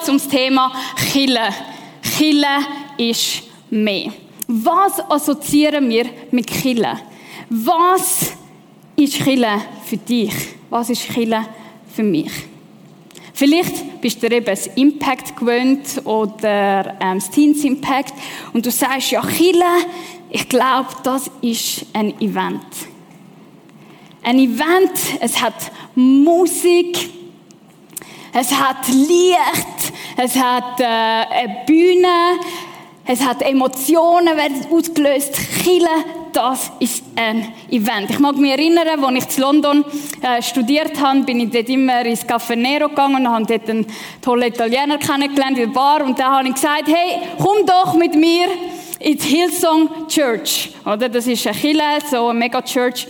es ums Thema Chille. Chille ist mehr. Was assoziieren wir mit Chille? Was ist Chille für dich? Was ist Chille für mich? Vielleicht bist du eben das Impact gewöhnt oder ähm, das Teens Impact und du sagst, ja, Chille, ich glaube, das ist ein Event. Ein Event, es hat Musik, es hat Licht, es hat äh, eine Bühne, es hat Emotionen, werden ausgelöst. Chile, das ist ein Event. Ich mag mich erinnern, als ich in London äh, studiert habe, bin ich dort immer ins Café Nero gegangen und habe dort einen tollen Italiener kennengelernt in der Bar und da habe ich gesagt, hey, komm doch mit mir ins Hillsong Church. Oder? Das ist eine Kille, so eine Mega-Church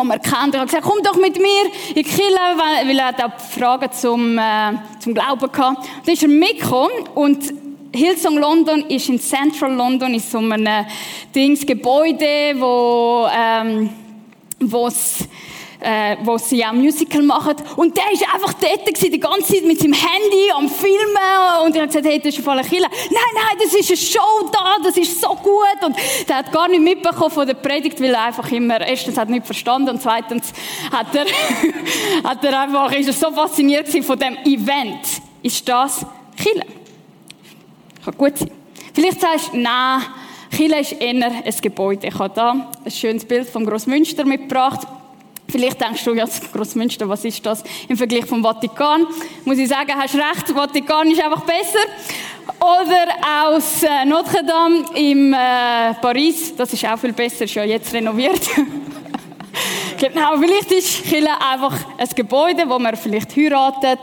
die man kennt. Ich habe gesagt, komm doch mit mir in die Kirche, weil, er auch Fragen zum, äh, zum Glauben hatte. Und dann ist er mitgekommen und Hillsong London ist in Central London, in so einem Dings, Gebäude, wo, ähm, wo's, äh, wo sie auch Musical machen. Und der ist einfach dort gewesen, die ganze Zeit mit seinem Handy am Filmen. Und ich habe gesagt, hey, das ist voll ein Killer. Nein, nein, das ist eine Show da, das ist so gut. Und der hat gar nicht mitbekommen von der Predigt, weil er einfach immer, erstens hat er nicht verstanden und zweitens hat er, hat er einfach, ist er so fasziniert von dem Event. Ist das Killer? Kann gut sein. Vielleicht sagst du, nein, Chile ist eher ein Gebäude. Ich habe da ein schönes Bild vom Grossmünster mitgebracht. Vielleicht denkst du, ja, Grossmünster, was ist das im Vergleich vom Vatikan? Muss ich sagen, hast recht, Vatikan ist einfach besser. Oder aus äh, Notre Dame im äh, Paris, das ist auch viel besser, ist ja jetzt renoviert. genau, vielleicht ist Chile einfach ein Gebäude, wo man vielleicht heiratet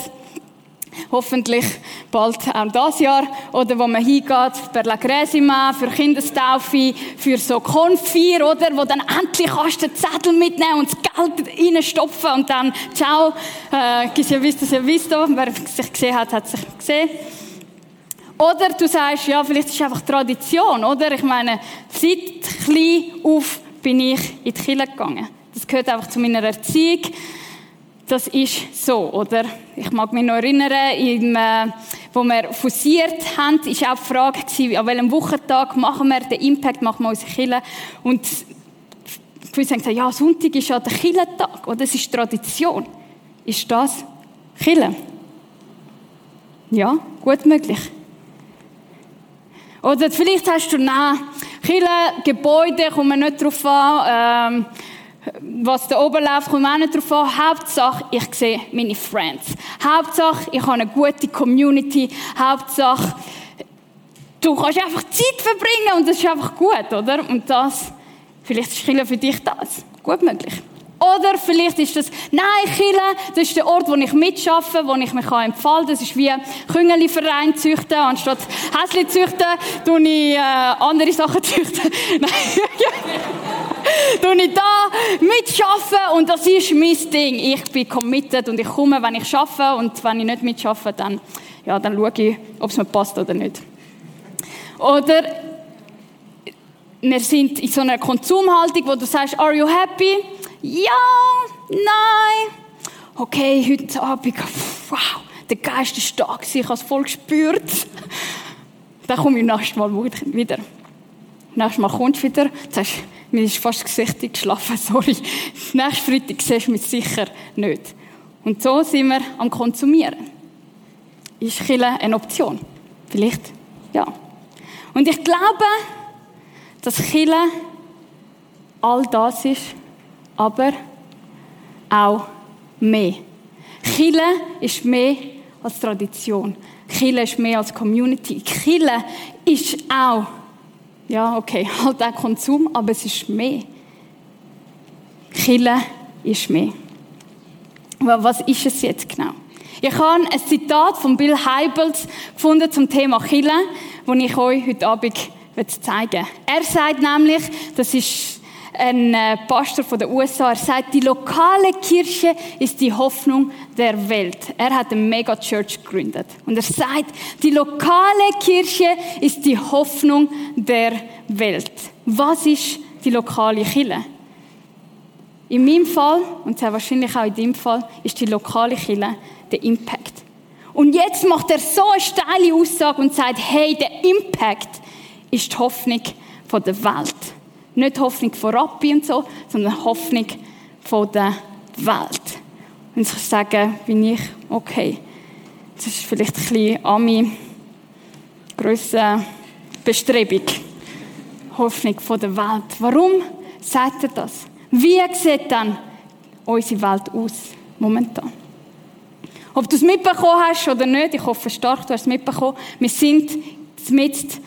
hoffentlich bald auch das Jahr, oder wo man hingeht, per La Cresima, für Kindestaufe, für so Konfir, oder, wo dann endlich kannst du den Zettel mitnehmen und das Geld reinstopfen und dann, ciao, äh, ja visto, ja visto, wer sich gesehen hat, hat sich gesehen. Oder du sagst, ja, vielleicht ist es einfach Tradition, oder? Ich meine, seit klein auf bin ich in die Kirche gegangen. Das gehört einfach zu meiner Erziehung das ist so, oder? Ich mag mich noch erinnern, im, äh, wo wir fusiert haben, ist auch die Frage gewesen, an welchem Wochentag machen wir den Impact, machen wir unsere Kille. Und viele haben gesagt, ja, Sonntag ist ja der Killentag, oder? Das ist Tradition. Ist das Kille? Ja, gut möglich. Oder vielleicht hast du, nein, Kille, Gebäude, kommen wir nicht drauf an, ähm, was da oben läuft, kommt auch nicht drauf an. Hauptsache, ich sehe meine Friends. Hauptsache, ich habe eine gute Community. Hauptsache, du kannst einfach Zeit verbringen und das ist einfach gut, oder? Und das, vielleicht ist für dich das. Gut möglich. Oder vielleicht ist das, nein, Chile, das ist der Ort, wo ich mitschaffe, wo ich mich entfalten kann. Das ist wie Küngeli-Verein züchten. Anstatt Häsli züchten, tue ich äh, andere Sachen züchten. Nein, tue ich da mitschaffen und das ist mein Ding. Ich bin committed und ich komme, wenn ich schaffe und wenn ich nicht mitschaffe, dann, ja, dann schaue ich, ob es mir passt oder nicht. Oder wir sind in so einer Konsumhaltung, wo du sagst, are you happy? Ja, nein. Okay, heute Abend, wow, der Geist ist stark, ich habe es voll gespürt. Dann komme ich nächstes Mal wieder. Nächstes Mal kommst du wieder, sagst, mir ist fast das Gesicht geschlafen, sorry. Nächsten Freitag siehst du mich sicher nicht. Und so sind wir am Konsumieren. Ist Chile eine Option? Vielleicht ja. Und ich glaube, dass Chile all das ist, aber auch mehr. Chile ist mehr als Tradition. Chile ist mehr als Community. Chile ist auch ja, okay, halt auch Konsum, aber es ist mehr. Kille ist mehr. Aber was ist es jetzt genau? Ich habe ein Zitat von Bill Heibels gefunden zum Thema Kille, das ich euch heute Abend zeigen will. Er sagt nämlich, das ist ein äh, Pastor von den USA, er sagt, die lokale Kirche ist die Hoffnung der Welt. Er hat eine Mega-Church gegründet. Und er sagt, die lokale Kirche ist die Hoffnung der Welt. Was ist die lokale Kirche? In meinem Fall, und sehr wahrscheinlich auch in deinem Fall, ist die lokale Kirche der Impact. Und jetzt macht er so eine steile Aussage und sagt, hey, der Impact ist die Hoffnung der Welt. Nicht Hoffnung von Rappi und so, sondern Hoffnung von der Welt. Und ich sage, bin ich, okay, das ist vielleicht ein bisschen Ami, grösser Bestrebung. Hoffnung von der Welt. Warum sagt er das? Wie sieht dann unsere Welt aus momentan? Ob du es mitbekommen hast oder nicht, ich hoffe stark, du hast es mitbekommen, wir sind mit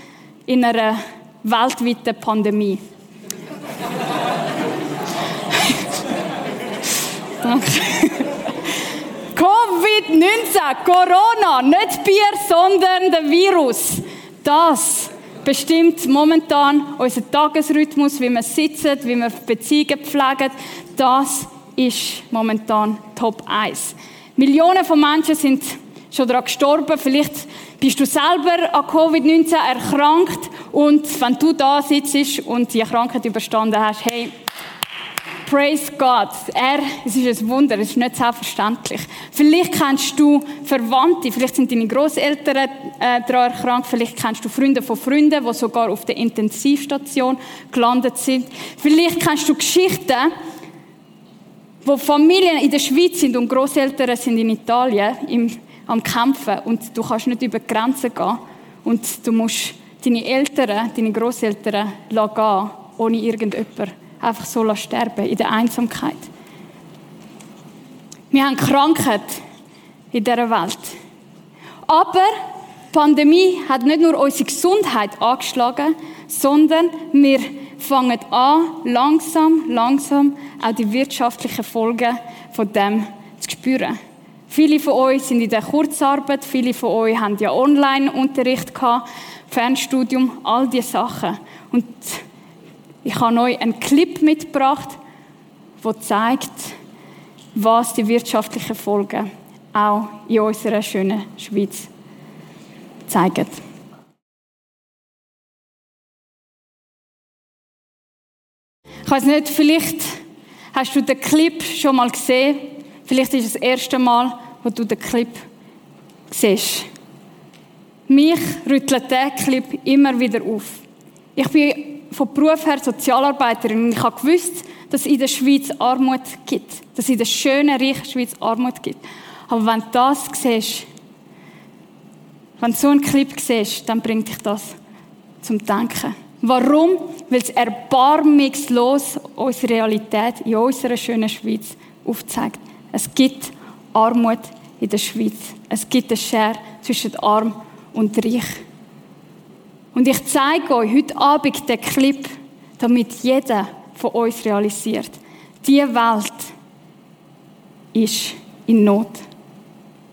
in einer weltweiten Pandemie. Danke. Covid-19, Corona, nicht Bier, sondern der Virus. Das bestimmt momentan unseren Tagesrhythmus, wie wir sitzen, wie wir Beziehungen pflegen. Das ist momentan Top 1. Millionen von Menschen sind schon daran gestorben. Vielleicht bist du selber an Covid-19 erkrankt und wenn du da sitzt und die Krankheit überstanden hast, hey, Praise God. Er, es ist ein Wunder, es ist nicht selbstverständlich. Vielleicht kennst du Verwandte, vielleicht sind deine Großeltern äh, daran erkrankt, vielleicht kennst du Freunde von Freunden, die sogar auf der Intensivstation gelandet sind. Vielleicht kennst du Geschichten, wo Familien in der Schweiz sind und Großeltern sind in Italien im, am Kämpfen und du kannst nicht über die Grenzen gehen und du musst deine Eltern, deine Großeltern gehen, ohne irgendjemand einfach so sterben in der Einsamkeit. Wir haben Krankheit in dieser Welt. Aber die Pandemie hat nicht nur unsere Gesundheit angeschlagen, sondern wir fangen an, langsam, langsam auch die wirtschaftlichen Folgen von dem zu spüren. Viele von euch sind in der Kurzarbeit, viele von euch haben ja Online-Unterricht Fernstudium, all diese Sachen. Und ich habe euch einen Clip mitgebracht, der zeigt, was die wirtschaftlichen Folgen auch in unserer schönen Schweiz zeigen. Ich weiß nicht, vielleicht hast du den Clip schon mal gesehen. Vielleicht ist es das erste Mal, wo du den Clip siehst. Mich rüttelt der Clip immer wieder auf. Ich bin von Beruf her Sozialarbeiterin und ich habe gewusst, dass es in der Schweiz Armut gibt. Dass es in der schönen, reichen Schweiz Armut gibt. Aber wenn du das siehst, wenn du so einen Clip siehst, dann bringt dich das zum Denken. Warum? Weil es erbarmungslos unsere Realität in unserer schönen Schweiz aufzeigt. Es gibt Armut in der Schweiz. Es gibt eine Schere zwischen arm und reich. Und ich zeige euch heute Abend den Clip, damit jeder von uns realisiert, die Welt ist in Not.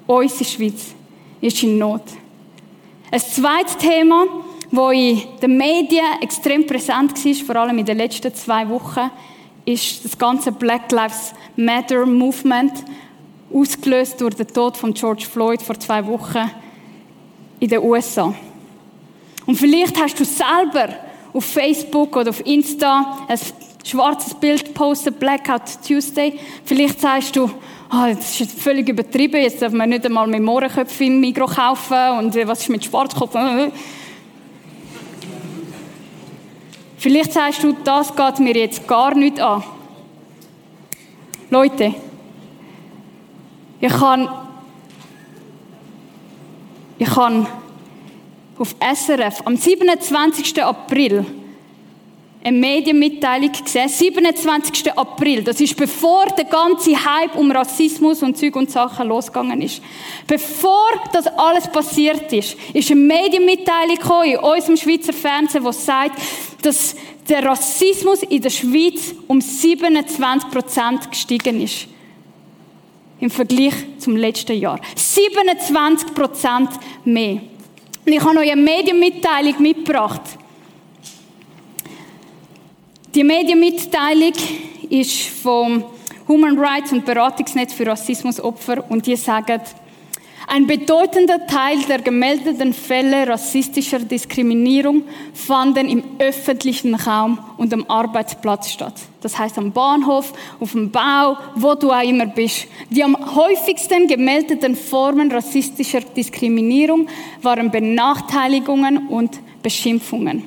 Unsere Schweiz ist in Not. Ein zweites Thema, das in den Medien extrem präsent war, vor allem in den letzten zwei Wochen, ist das ganze Black Lives Matter Movement, ausgelöst durch den Tod von George Floyd vor zwei Wochen in den USA. Und vielleicht hast du selber auf Facebook oder auf Insta ein schwarzes Bild postet, Blackout Tuesday. Vielleicht sagst du, oh, das ist völlig übertrieben, jetzt darf man nicht einmal mit Mohrenköpfen im Mikro kaufen und was ist mit Schwarzkopf? Vielleicht sagst du, das geht mir jetzt gar nicht an. Leute, ich kann, ich kann auf SRF am 27. April eine Medienmitteilung gesehen. 27. April, das ist bevor der ganze Hype um Rassismus und Zeug und Sachen losgegangen ist. Bevor das alles passiert ist, ist eine Medienmitteilung in unserem Schweizer Fernsehen, die sagt, dass der Rassismus in der Schweiz um 27 Prozent gestiegen ist. Im Vergleich zum letzten Jahr. 27 Prozent mehr. Und ich habe euch eine Medienmitteilung mitgebracht. Die Medienmitteilung ist vom Human Rights und Beratungsnetz für Rassismusopfer und die sagen, Ein bedeutender Teil der gemeldeten Fälle rassistischer Diskriminierung fanden im öffentlichen Raum und am Arbeitsplatz statt. Das heißt am Bahnhof, auf dem Bau, wo du auch immer bist. Die am häufigsten gemeldeten Formen rassistischer Diskriminierung waren Benachteiligungen und Beschimpfungen.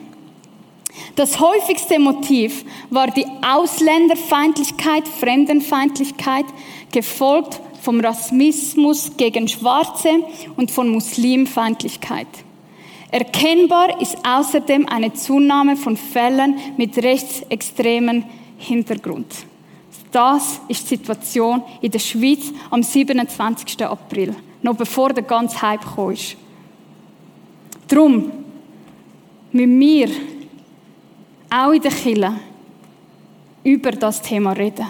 Das häufigste Motiv war die Ausländerfeindlichkeit, Fremdenfeindlichkeit, gefolgt vom Rassismus gegen Schwarze und von Muslimfeindlichkeit. Erkennbar ist außerdem eine Zunahme von Fällen mit rechtsextremen Hintergrund. Das ist die Situation in der Schweiz am 27. April, noch bevor der ganze Hype kam. Darum müssen wir auch in der Kirche über das Thema reden.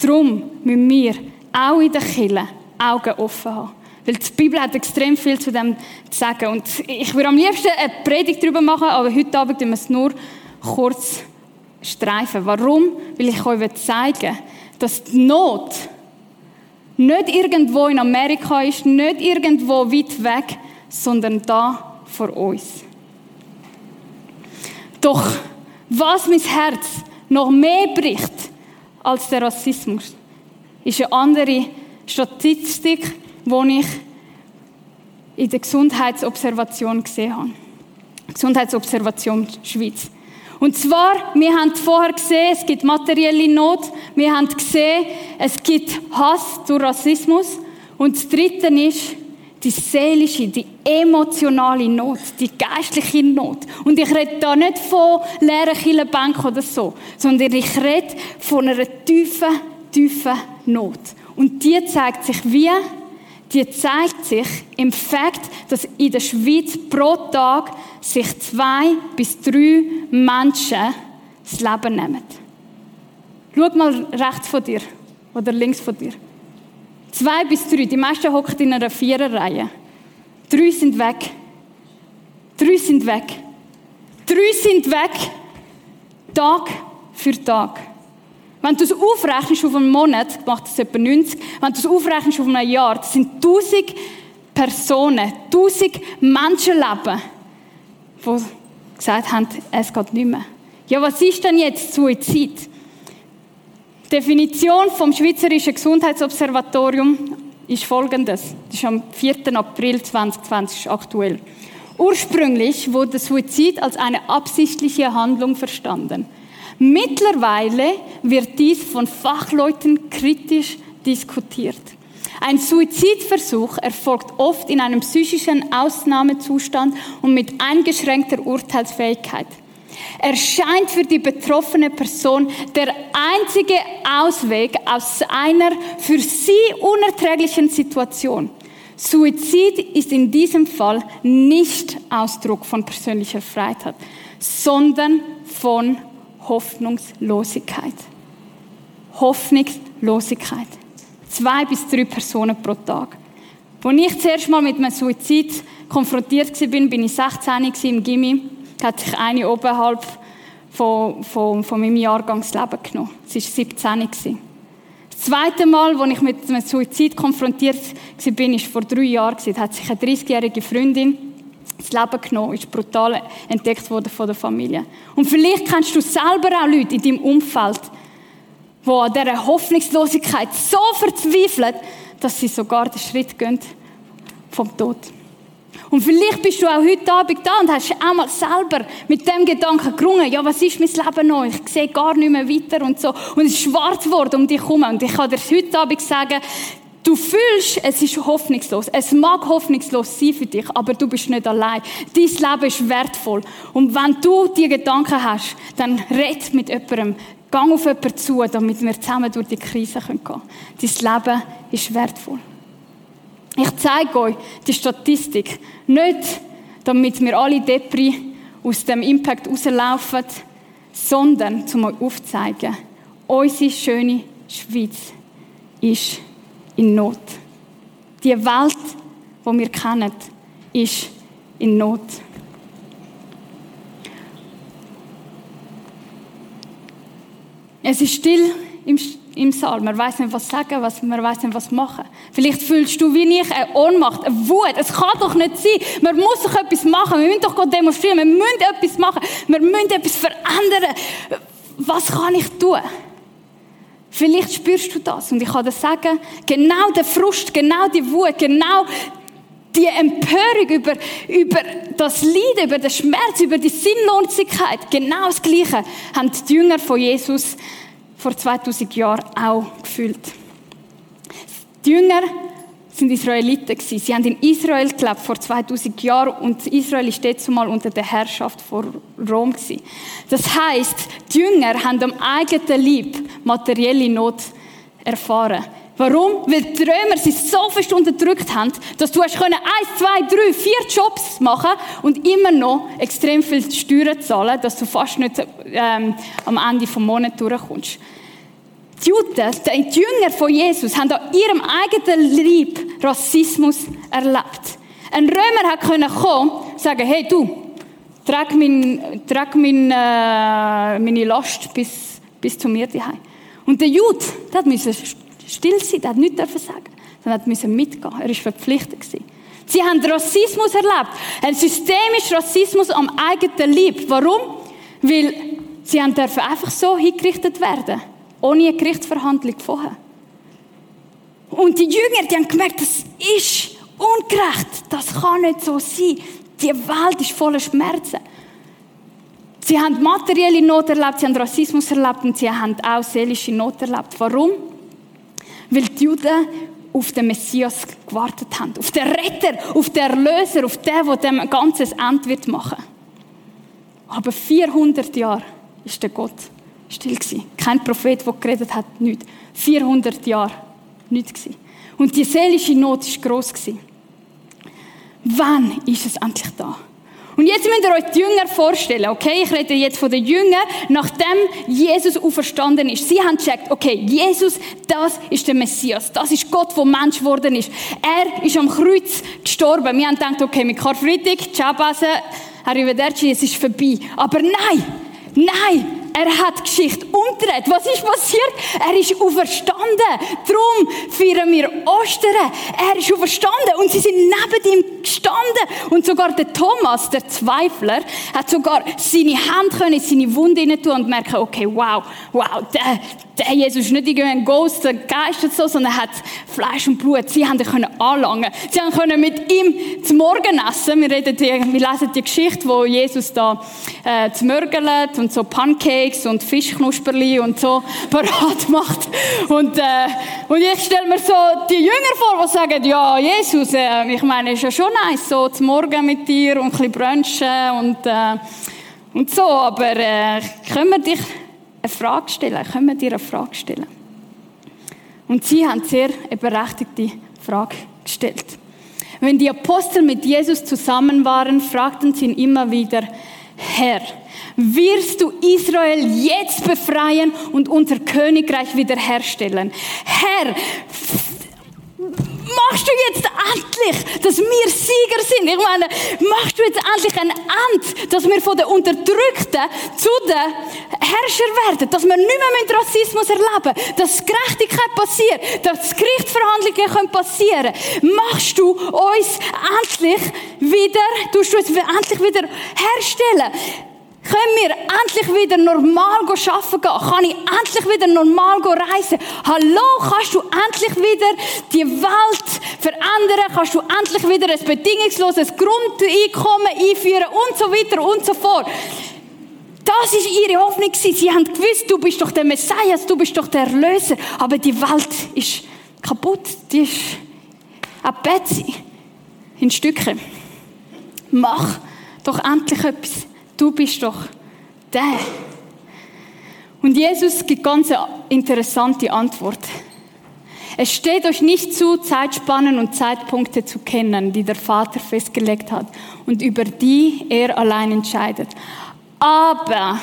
Darum müssen wir auch in der Kirche Augen offen haben. Weil die Bibel hat extrem viel zu dem zu sagen. Und ich würde am liebsten eine Predigt darüber machen, aber heute Abend wir es nur kurz streifen. Warum? Weil ich euch zeigen will, dass die Not nicht irgendwo in Amerika ist, nicht irgendwo weit weg, sondern da vor uns. Doch was mein Herz noch mehr bricht als der Rassismus, ist eine andere Statistik, die ich in der Gesundheitsobservation gesehen habe. Gesundheitsobservation Schweiz. Und zwar, wir haben vorher gesehen, es gibt materielle Not. Wir haben gesehen, es gibt Hass durch Rassismus. Und das Dritte ist die seelische, die emotionale Not, die geistliche Not. Und ich rede da nicht von leeren Killenbänken oder so, sondern ich rede von einer tiefen, tiefen Not. Und die zeigt sich wie? Die zeigt sich im Fakt, dass in der Schweiz pro Tag sich zwei bis drei Menschen das Leben nehmen. Schau mal rechts von dir oder links von dir. Zwei bis drei. Die meisten hocken in einer Viererreihe. Drei sind weg. Drei sind weg. Drei sind weg. Tag für Tag. Wenn du es aufrechnest auf einen Monat, macht es etwa 90. Wenn du es aufrechnest auf ein Jahr, das sind 1000 Personen, 1000 Menschenleben, die gesagt haben, es geht nicht mehr. Ja, was ist denn jetzt Suizid? Die Definition vom Schweizerischen Gesundheitsobservatorium ist folgendes. Das ist am 4. April 2020 aktuell. Ursprünglich wurde Suizid als eine absichtliche Handlung verstanden. Mittlerweile wird dies von Fachleuten kritisch diskutiert. Ein Suizidversuch erfolgt oft in einem psychischen Ausnahmezustand und mit eingeschränkter Urteilsfähigkeit erscheint für die betroffene Person der einzige Ausweg aus einer für sie unerträglichen Situation. Suizid ist in diesem Fall nicht Ausdruck von persönlicher Freiheit, sondern von Hoffnungslosigkeit. Hoffnungslosigkeit. Zwei bis drei Personen pro Tag. Als ich zuerst mal mit einem Suizid konfrontiert war, bin ich 16 im Gimmi hat sich eine oberhalb von, von, von meinem Jahrgang das Leben genommen. Sie war 17. Das zweite Mal, als ich mit einem Suizid konfrontiert war, war vor drei Jahren. Da hat sich eine 30-jährige Freundin das Leben genommen, ist brutal entdeckt worden von der Familie. Und vielleicht kennst du selber auch Leute in deinem Umfeld, die an dieser Hoffnungslosigkeit so verzweifeln, dass sie sogar den Schritt gehen vom Tod. Und vielleicht bist du auch heute Abend da und hast auch mal selber mit dem Gedanken gerungen, ja, was ist mein Leben noch? Ich sehe gar nicht mehr weiter und so. Und es ist schwarz geworden um dich herum. Und ich kann dir heute Abend sagen, Du fühlst, es ist hoffnungslos. Es mag hoffnungslos sein für dich, aber du bist nicht allein. Dein Leben ist wertvoll. Und wenn du diese Gedanken hast, dann red mit jemandem. Gang auf jemanden zu, damit wir zusammen durch die Krise gehen können. Dein Leben ist wertvoll. Ich zeige euch die Statistik. Nicht, damit wir alle Depri aus dem Impact rauslaufen, sondern um euch aufzuzeigen, unsere schöne Schweiz ist in Not. Die Welt, die wir kennen, ist in Not. Es ist still im, Saal. Man weiß nicht, was sagen, was, man weiß nicht, was machen. Vielleicht fühlst du wie ich eine Ohnmacht, eine Wut. Es kann doch nicht sein. Man muss doch etwas machen. Wir müssen doch Gott demonstrieren. Wir müssen etwas machen. Wir müssen etwas verändern. Was kann ich tun? Vielleicht spürst du das. Und ich kann dir sagen, genau der Frust, genau die Wut, genau die Empörung über, über das Leiden, über den Schmerz, über die Sinnlosigkeit, genau das Gleiche haben die Jünger von Jesus vor 2000 Jahren auch gefühlt. Die Jünger sind Israeliten. Sie haben in Israel gelebt vor 2000 Jahren und Israel ist jetzt mal unter der Herrschaft von Rom gewesen. Das heißt, die Jünger haben am eigenen Leib materielle Not erfahren. Warum? Weil die Römer sie so fest unterdrückt haben, dass du hast können eins, zwei, drei, vier Jobs machen und immer noch extrem viel Steuern zahlen, dass du fast nicht ähm, am Ende vom Monat durchkommst. Die Juden, die Jünger von Jesus, haben an ihrem eigenen Leib Rassismus erlebt. Ein Römer hat kommen und sagen, hey du, trag, mein, trag mein, äh, meine Last bis, bis zu mir daheim. Und der Jude, der musste still sein, der hat nichts sagen, sondern musste mitgehen. Er war verpflichtet. Sie haben Rassismus erlebt. Ein systemischen Rassismus am eigenen Leib. Warum? Weil sie einfach so hingerichtet werden. Ohne eine Gerichtsverhandlung vorher. Und die Jünger, die haben gemerkt, das ist ungerecht. Das kann nicht so sein. Die Welt ist voller Schmerzen. Sie haben materielle Not erlebt, sie haben Rassismus erlebt und sie haben auch seelische Not erlebt. Warum? Weil die Juden auf den Messias gewartet haben. Auf den Retter, auf den Erlöser, auf den, der dem ganzes Ende wird machen. Aber 400 Jahre ist der Gott still gewesen. Kein Prophet, der geredet hat, nicht. 400 Jahre, nicht gewesen. Und die seelische Not ist groß gewesen. Wann ist es endlich da? Und jetzt müsst ihr euch die Jünger vorstellen, okay? Ich rede jetzt von den Jüngern, nachdem Jesus auferstanden ist. Sie haben gecheckt, okay, Jesus, das ist der Messias. Das ist Gott, der Mensch geworden ist. Er ist am Kreuz gestorben. Wir haben gedacht, okay, mit Karfreitag, ciao, Base, arrivederci, es ist vorbei. Aber nein, nein, er hat Geschichte umgedreht. Was ist passiert? Er ist auferstanden. Darum feiern wir Ostern. Er ist auferstanden und sie sind neben ihm gestanden. Und sogar der Thomas, der Zweifler, hat sogar seine Hand in seine Wunde hinein tun und merken, okay, wow, wow, der, der Jesus ist nicht irgendwie ein Ghost, ein Geist oder so, sondern er hat Fleisch und Blut. Sie haben ihn können anlangen. Sie haben mit ihm zum Morgen essen. Wir, reden die, wir lesen die Geschichte, wo Jesus da äh, zum Mörgelt und so Pancakes Pancakes und Fischknusperli und so parat macht. Und, äh, und ich stelle mir so die Jünger vor, die sagen, ja, Jesus, äh, ich meine, ist ja schon nice, so zum Morgen mit dir und ein bisschen brunchen und, äh, und so, aber äh, können wir dich eine Frage stellen? Können wir dir eine Frage stellen? Und sie haben sehr eine berechtigte Frage gestellt. Wenn die Apostel mit Jesus zusammen waren, fragten sie ihn immer wieder, Herr, wirst du Israel jetzt befreien und unser Königreich wiederherstellen. Herr, machst du jetzt endlich, dass wir Sieger sind? Ich meine, machst du jetzt endlich ein Ende, dass wir von den Unterdrückten zu den Herrschern werden, dass wir nicht mehr mit Rassismus erleben, dass Gerechtigkeit passiert, dass Gerichtsverhandlungen passieren können. Machst du uns endlich wieder, tust du uns endlich wieder herstellen? Können wir endlich wieder normal arbeiten gehen? Kann ich endlich wieder normal reisen? Hallo, kannst du endlich wieder die Welt verändern? Kannst du endlich wieder ein bedingungsloses Grundeinkommen einführen? Und so weiter und so fort. Das ist ihre Hoffnung. Sie haben gewusst, du bist doch der Messias, du bist doch der Erlöser. Aber die Welt ist kaputt. Die ist Betsy in Stücke. Mach doch endlich etwas. Du bist doch der. Und Jesus gibt ganz eine interessante Antwort. Es steht euch nicht zu, Zeitspannen und Zeitpunkte zu kennen, die der Vater festgelegt hat und über die er allein entscheidet. Aber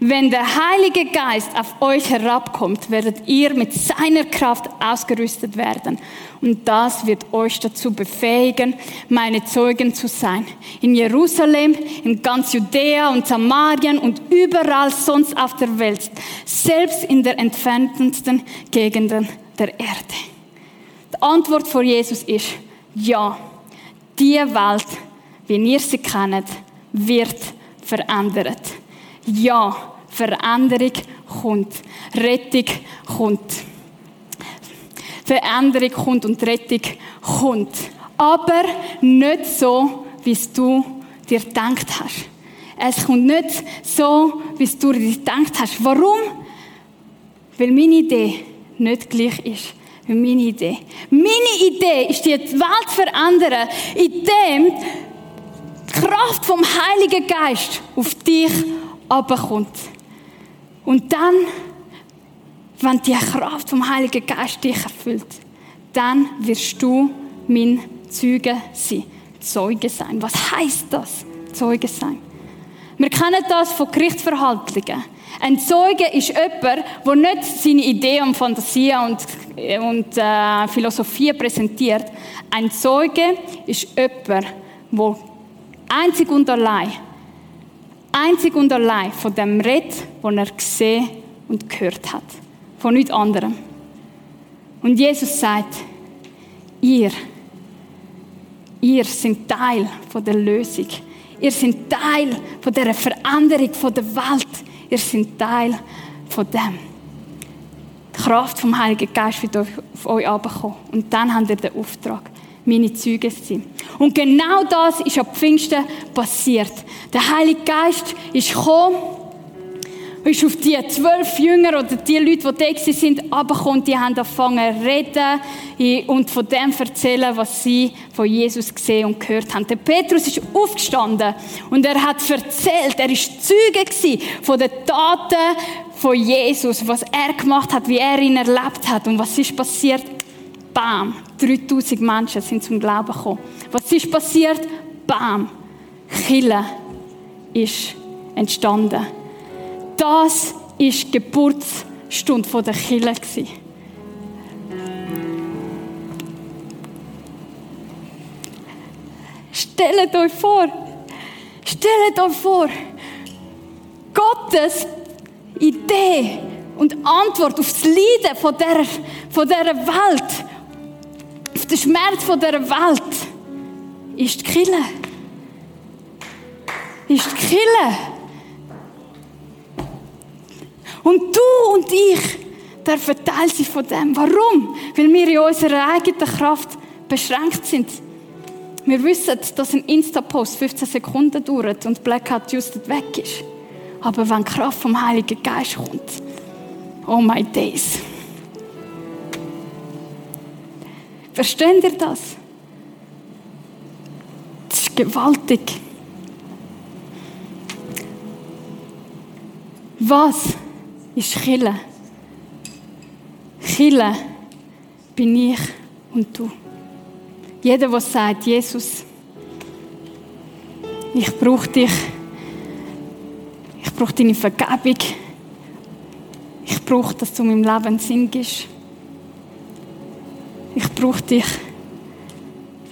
Wenn der Heilige Geist auf euch herabkommt, werdet ihr mit seiner Kraft ausgerüstet werden. Und das wird euch dazu befähigen, meine Zeugen zu sein. In Jerusalem, in ganz Judäa und Samarien und überall sonst auf der Welt. Selbst in der entferntesten Gegenden der Erde. Die Antwort von Jesus ist, ja, die Welt, wie ihr sie kennt, wird verändert. Ja, Veränderung kommt. Rettung kommt. Veränderung kommt und Rettung kommt. Aber nicht so, wie es du dir gedacht hast. Es kommt nicht so, wie es du dir gedacht hast. Warum? Weil meine Idee nicht gleich ist wie meine Idee. Meine Idee ist, die Welt zu verändern, indem die Kraft vom Heiligen Geist auf dich abkommt. Und dann, wenn die Kraft vom Heiligen Geist dich erfüllt, dann wirst du mein Zeuge sein. Zeuge sein. Was heißt das? Zeuge sein. Wir kennen das von Gerichtsverhaltungen. Ein Zeuge ist jemand, der nicht seine Ideen und Fantasien und, und äh, Philosophie präsentiert. Ein Zeuge ist jemand, der einzig und allein einzig und allein von dem redet, was er gesehen und gehört hat. Von nichts anderem. Und Jesus sagt, ihr, ihr seid Teil von der Lösung. Ihr seid Teil von der Veränderung der Welt. Ihr seid Teil von dem. Die Kraft vom Heiligen Geist wird auf euch abkommen. Und dann habt ihr den Auftrag meine Züge sind. Und genau das ist am Pfingsten passiert. Der Heilige Geist ist gekommen, ist auf die zwölf Jünger oder die Leute, die da sind, abgekommen die haben angefangen zu reden und von dem erzählen, was sie von Jesus gesehen und gehört haben. Der Petrus ist aufgestanden und er hat erzählt, er ist Zeuge von den Taten von Jesus, was er gemacht hat, wie er ihn erlebt hat und was ist passiert. Bam, 3000 Menschen sind zum Glauben gekommen. Was ist passiert? Bam, Chille ist entstanden. Das ist die Geburtsstunde der Chille. Stellt euch vor, stellt euch vor, Gottes Idee und Antwort auf das Leiden von dieser, von dieser Welt der Schmerz dieser Welt ist die Kille. Ist die Kille. Und du und ich dürfen Teil sein von dem. Warum? Weil wir in unserer eigenen Kraft beschränkt sind. Wir wissen, dass ein Insta-Post 15 Sekunden dauert und Blackout just weg ist. Aber wenn die Kraft vom Heiligen Geist kommt, oh my days. Versteht ihr das? Das ist gewaltig. Was ist Chille? Chille bin ich und du. Jeder, der sagt, Jesus, ich brauche dich, ich brauche deine Vergebung, ich brauche, dass du meinem Leben Sinn gibst ich brauche dich.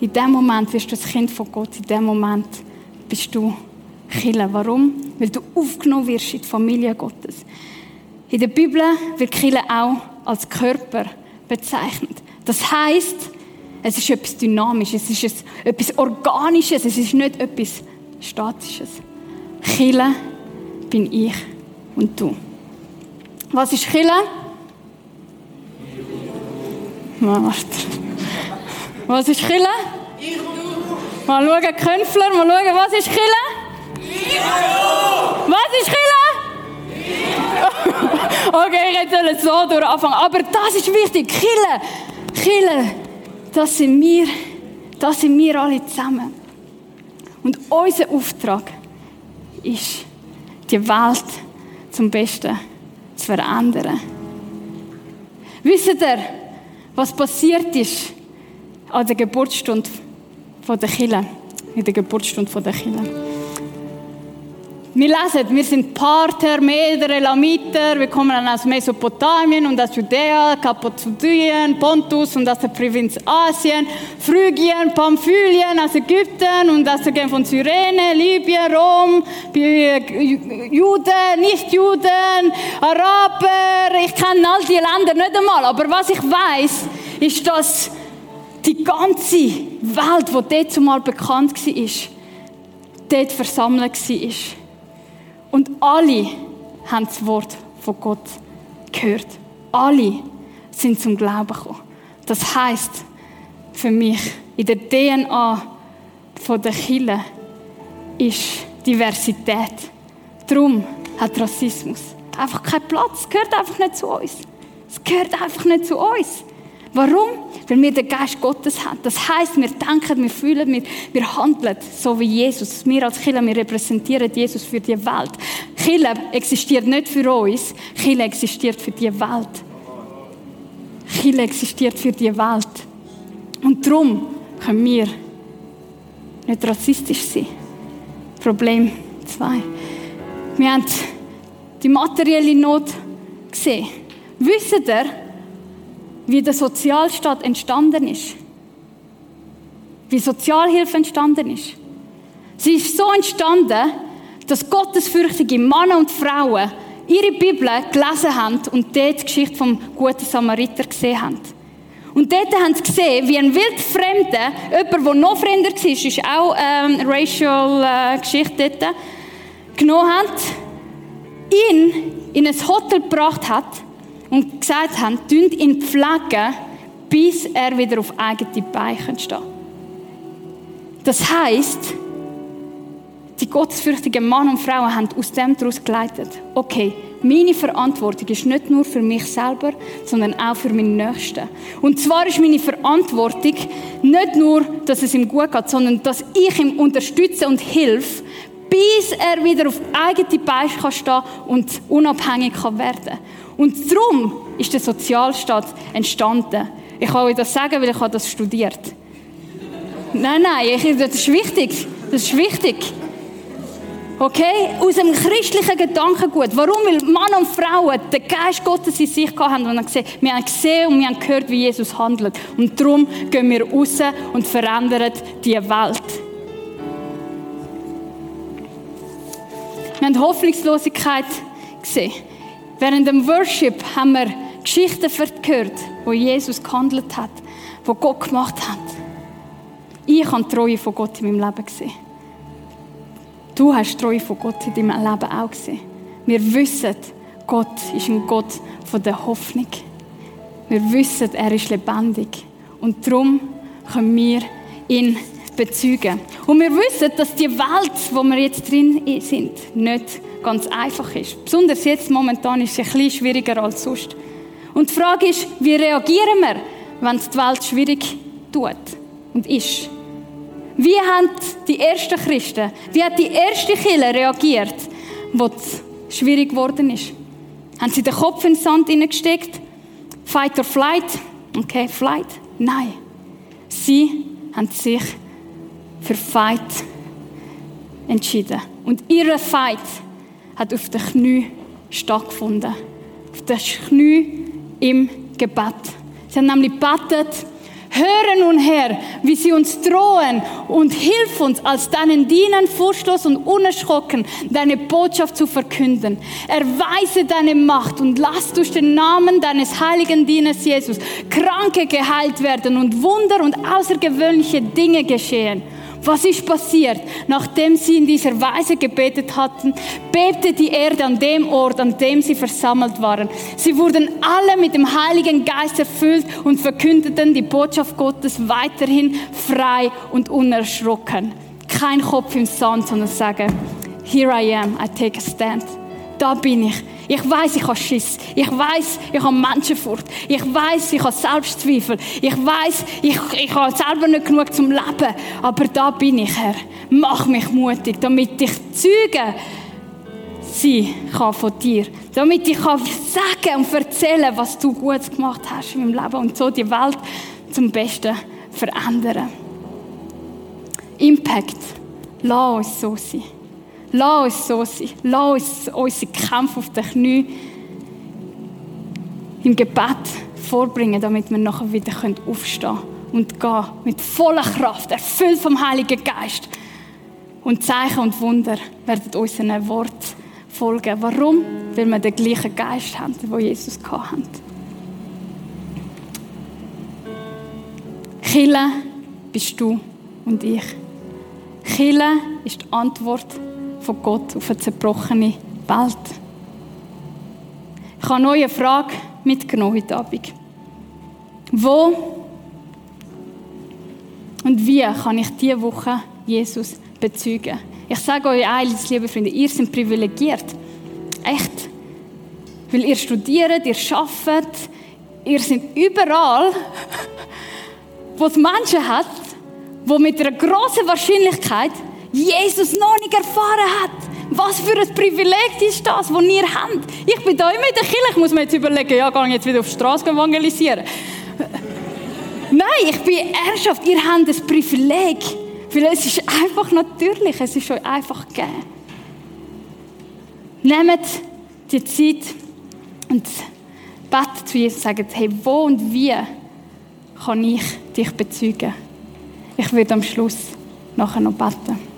In dem Moment wirst du das Kind von Gott. In dem Moment bist du Kille. Warum? Weil du aufgenommen wirst in die Familie Gottes. In der Bibel wird Kille auch als Körper bezeichnet. Das heißt, es ist etwas Dynamisches, es ist etwas Organisches, es ist nicht etwas Statisches. Kille bin ich und du. Was ist Kille? Warte. Was ist du. Mal schauen, Künfler, mal schauen, was ist du. Was ist Kille? okay, ich hätte so durch anfangen. Aber das ist wichtig. Kille. Kille. Das sind wir. Das sind wir alle zusammen. Und unser Auftrag ist, die Welt zum Besten zu verändern. Wisst ihr, was passiert ist an der Geburtsstunde der Kille, in der Geburtsstunde der Kille. wir lesen, wir sind Parther, Meder, Elamiter, wir kommen aus Mesopotamien und aus Judäa, Kappadokien, Pontus und aus der Provinz Asien, Phrygien, Pamphylien, aus Ägypten und aus der Gegend von Cyrene, Libyen, Rom, Juden, Nichtjuden, Araber, ich kenne all die Länder nicht einmal, aber was ich weiß, ist, dass die ganze Welt, die dort zumal bekannt war, dort versammelt war. Und alle haben das Wort von Gott gehört. Alle sind zum Glauben gekommen. Das heißt für mich, in der DNA der Kirche ist Diversität. Darum hat Rassismus einfach keinen Platz. Es gehört einfach nicht zu uns. Es gehört einfach nicht zu uns. Warum? Weil wir den Geist Gottes haben. Das heißt, wir denken, wir fühlen, wir, wir handeln so wie Jesus. Wir als Kirche, wir repräsentieren Jesus für die Welt. Kirche existiert nicht für uns, Kirche existiert für die Welt. Kirche existiert für die Welt. Und darum können wir nicht rassistisch sein. Problem zwei. Wir haben die materielle Not gesehen. Wisst ihr, wie der Sozialstaat entstanden ist. Wie Sozialhilfe entstanden ist. Sie ist so entstanden, dass gottesfürchtige Männer und Frauen ihre Bibel gelesen haben und dort die Geschichte vom guten Samariter gesehen haben. Und dort haben sie gesehen, wie ein wildfremder, jemand, der noch fremder war, ist auch ähm, eine Racial-Geschichte äh, dort, genommen hat, ihn in ein Hotel gebracht hat und gesagt haben, tünd ihn pflegen, bis er wieder auf eigene Beine stehen Das heisst, die gottesfürchtigen Mann und Frauen haben aus dem daraus geleitet. Okay, meine Verantwortung ist nicht nur für mich selber, sondern auch für meinen Nächsten. Und zwar ist meine Verantwortung nicht nur, dass es ihm gut geht, sondern dass ich ihm unterstütze und hilf, bis er wieder auf eigene Beine stehen kann und unabhängig werden kann. Und darum ist der Sozialstaat entstanden. Ich kann euch das sagen, weil ich das studiert. Nein, nein, das ist wichtig. Das ist wichtig. Okay? Aus einem christlichen Gedankengut. Warum? Weil Mann und Frauen den Geist Gottes in sich haben und gesehen, wir haben gesehen und wir haben gehört, wie Jesus handelt. Und darum gehen wir raus und verändern die Welt. Wir haben Hoffnungslosigkeit gesehen. Während dem Worship haben wir Geschichten gehört, wo Jesus gehandelt hat, wo Gott gemacht hat. Ich habe die Treue von Gott in meinem Leben gesehen. Du hast die Treue von Gott in deinem Leben auch gesehen. Wir wissen, Gott ist ein Gott von der Hoffnung. Wir wissen, er ist lebendig. Und darum können wir ihn bezeugen. Und wir wissen, dass die Welt, wo wir jetzt drin sind, nicht ganz einfach ist. Besonders jetzt momentan ist es ein bisschen schwieriger als sonst. Und die Frage ist, wie reagieren wir, wenn es die Welt schwierig tut und ist? Wie haben die ersten Christen, wie hat die erste Kirche reagiert, wo es schwierig geworden ist? Haben sie den Kopf in den Sand hineingesteckt? Fight or flight? Okay, flight? Nein. Sie haben sich für Fight entschieden. Und ihre Fight hat auf den Knie stattgefunden. Auf den Knie im Gebet. Sie haben nämlich gebetet, Höre nun Herr, wie sie uns drohen und hilf uns, als deinen Dienern furchtlos und unerschrocken deine Botschaft zu verkünden. Erweise deine Macht und lass durch den Namen deines heiligen Dieners Jesus Kranke geheilt werden und Wunder und außergewöhnliche Dinge geschehen. Was ist passiert? Nachdem sie in dieser Weise gebetet hatten, bebte die Erde an dem Ort, an dem sie versammelt waren. Sie wurden alle mit dem Heiligen Geist erfüllt und verkündeten die Botschaft Gottes weiterhin frei und unerschrocken. Kein Kopf im Sand, sondern sagen, here I am, I take a stand. Da bin ich. Ich weiß, ich habe Schiss. Ich weiß, ich habe Menschenfurcht. Ich weiß, ich habe Selbstzweifel. Ich weiß, ich, ich habe selber nicht genug zum Leben. Aber da bin ich, Herr. Mach mich mutig, damit ich Zeuge sein kann von dir. Damit ich kann sagen und erzählen, was du gut gemacht hast in meinem Leben und so die Welt zum Besten verändern. Impact. Lass uns so sein. Lass uns so sein. Lass uns unsere Kämpfe auf den Knie im Gebet vorbringen, damit wir nachher wieder aufstehen können und gehen mit voller Kraft, erfüllt vom Heiligen Geist. Und Zeichen und Wunder werden unseren Wort folgen. Warum? Weil wir den gleichen Geist haben, den Jesus hatte. Chille bist du und ich. Chille ist die Antwort von Gott auf eine zerbrochene Welt. Ich habe eine neue Frage mitgenommen heute Abend. Wo und wie kann ich diese Woche Jesus bezeugen? Ich sage euch eines, liebe Freunde, ihr seid privilegiert. Echt. Weil ihr studiert, ihr arbeitet, ihr seid überall, wo es Menschen hat, wo mit einer großen Wahrscheinlichkeit Jesus noch nicht erfahren hat. Was für ein Privileg ist das, das ihr habt? Ich bin da immer in der Kirche, ich muss mir jetzt überlegen, ja, gehe ich jetzt wieder auf die Straße evangelisieren. Nein, ich bin ernsthaft, ihr habt ein Privileg. Weil es ist einfach natürlich, es ist euch einfach gegeben. Nehmt die Zeit und betet zu Jesus und sagt, hey, wo und wie kann ich dich bezeugen? Ich würde am Schluss nachher noch beten.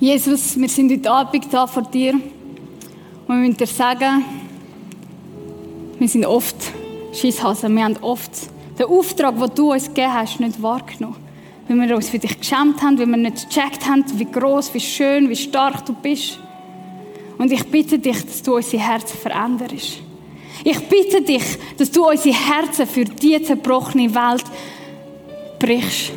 Jesus, wir sind heute Abend da vor dir und wir müssen dir sagen, wir sind oft Schisshasen, wir haben oft den Auftrag, den du uns gegeben hast, nicht wahrgenommen. Weil wir uns für dich geschämt haben, weil wir nicht gecheckt haben, wie groß, wie schön, wie stark du bist. Und ich bitte dich, dass du unsere Herzen veränderst. Ich bitte dich, dass du unsere Herzen für diese zerbrochene Welt brichst.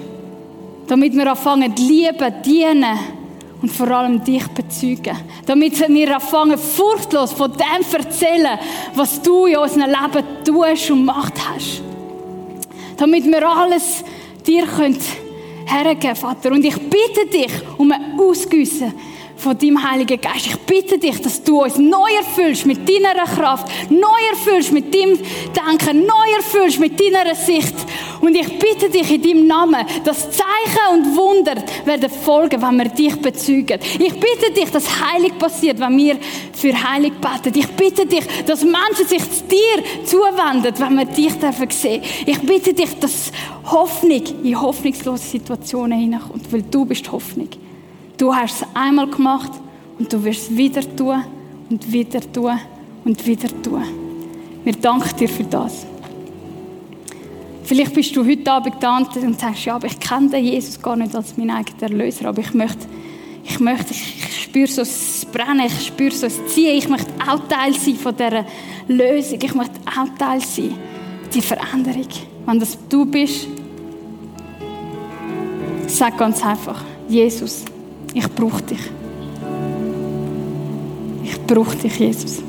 Damit wir anfangen, lieben, dienen und vor allem dich bezeugen. Damit wir anfangen, furchtlos von dem zu erzählen, was du in unserem Leben tust und gemacht hast. Damit wir alles dir hergeben können, Vater. Und ich bitte dich um ein Ausgüssen von deinem Heiligen Geist. Ich bitte dich, dass du uns neu erfüllst mit deiner Kraft, neu erfüllst mit deinem Denken, neu erfüllst mit deiner Sicht. Und ich bitte dich in deinem Namen, dass Zeichen und Wunder werden folgen, wenn wir dich bezeugen. Ich bitte dich, dass Heilig passiert, wenn wir für Heilig beten. Ich bitte dich, dass Menschen sich zu dir zuwenden, wenn wir dich dürfen sehen. Ich bitte dich, dass Hoffnung in hoffnungslose Situationen hineinkommt, weil du bist Hoffnung. Du hast es einmal gemacht und du wirst es wieder tun und wieder tun und wieder tun. Wir danken dir für das. Vielleicht bist du heute Abend da und sagst, ja, aber ich kenne den Jesus gar nicht als meinen eigenen Erlöser, aber ich möchte, ich möchte, ich spüre so das Brennen, ich spüre so das Ziehen, ich möchte auch Teil sein von dieser Lösung, ich möchte auch Teil sein, die Veränderung. Wenn das du bist, sag ganz einfach, Jesus, ich brauche dich. Ich brauche dich, Jesus.